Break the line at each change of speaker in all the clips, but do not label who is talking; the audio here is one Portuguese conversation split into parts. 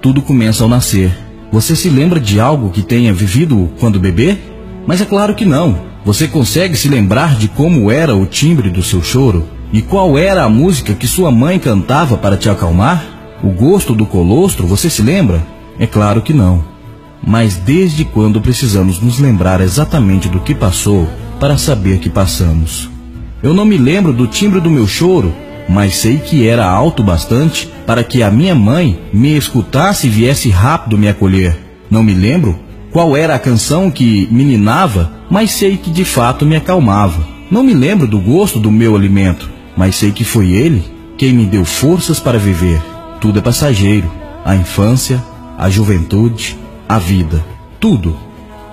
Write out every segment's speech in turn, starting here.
tudo começa ao nascer. Você se lembra de algo que tenha vivido quando bebê? Mas é claro que não. Você consegue se lembrar de como era o timbre do seu choro? E qual era a música que sua mãe cantava para te acalmar? O gosto do colostro, você se lembra? É claro que não. Mas desde quando precisamos nos lembrar exatamente do que passou para saber que passamos? Eu não me lembro do timbre do meu choro, mas sei que era alto bastante para que a minha mãe me escutasse e viesse rápido me acolher. Não me lembro qual era a canção que me ninava, mas sei que de fato me acalmava. Não me lembro do gosto do meu alimento, mas sei que foi ele quem me deu forças para viver. Tudo é passageiro: a infância, a juventude, a vida. Tudo.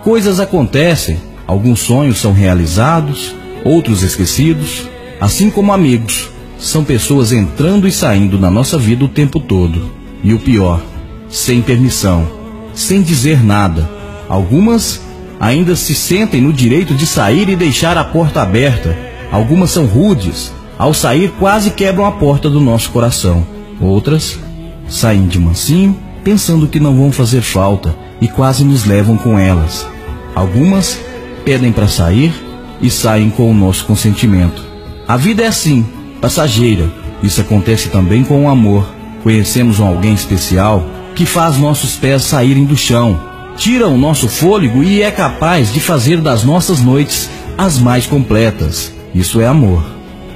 Coisas acontecem, alguns sonhos são realizados, outros esquecidos, assim como amigos. São pessoas entrando e saindo na nossa vida o tempo todo. E o pior, sem permissão, sem dizer nada. Algumas ainda se sentem no direito de sair e deixar a porta aberta. Algumas são rudes, ao sair quase quebram a porta do nosso coração. Outras saem de mansinho, pensando que não vão fazer falta e quase nos levam com elas. Algumas pedem para sair e saem com o nosso consentimento. A vida é assim, passageira. Isso acontece também com o amor. Conhecemos um alguém especial que faz nossos pés saírem do chão, tira o nosso fôlego e é capaz de fazer das nossas noites as mais completas. Isso é amor.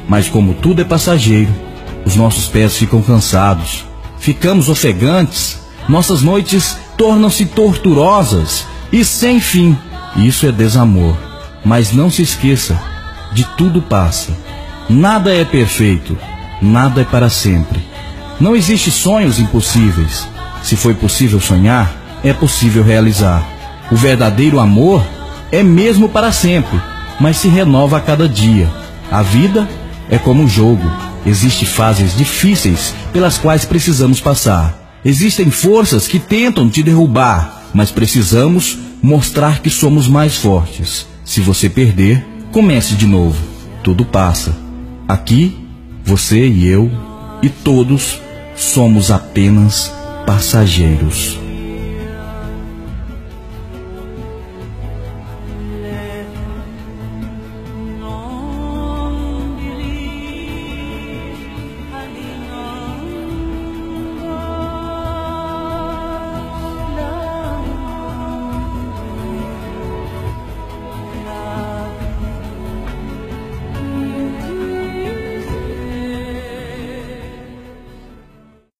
Mas como tudo é passageiro, os nossos pés ficam cansados, ficamos ofegantes, nossas noites tornam-se torturosas e sem fim. Isso é desamor. Mas não se esqueça, de tudo passa. Nada é perfeito, nada é para sempre. Não existe sonhos impossíveis. Se foi possível sonhar, é possível realizar. O verdadeiro amor é mesmo para sempre, mas se renova a cada dia. A vida é como um jogo. Existem fases difíceis pelas quais precisamos passar. Existem forças que tentam te derrubar, mas precisamos mostrar que somos mais fortes. Se você perder, comece de novo. Tudo passa. Aqui, você e eu e todos somos apenas passageiros.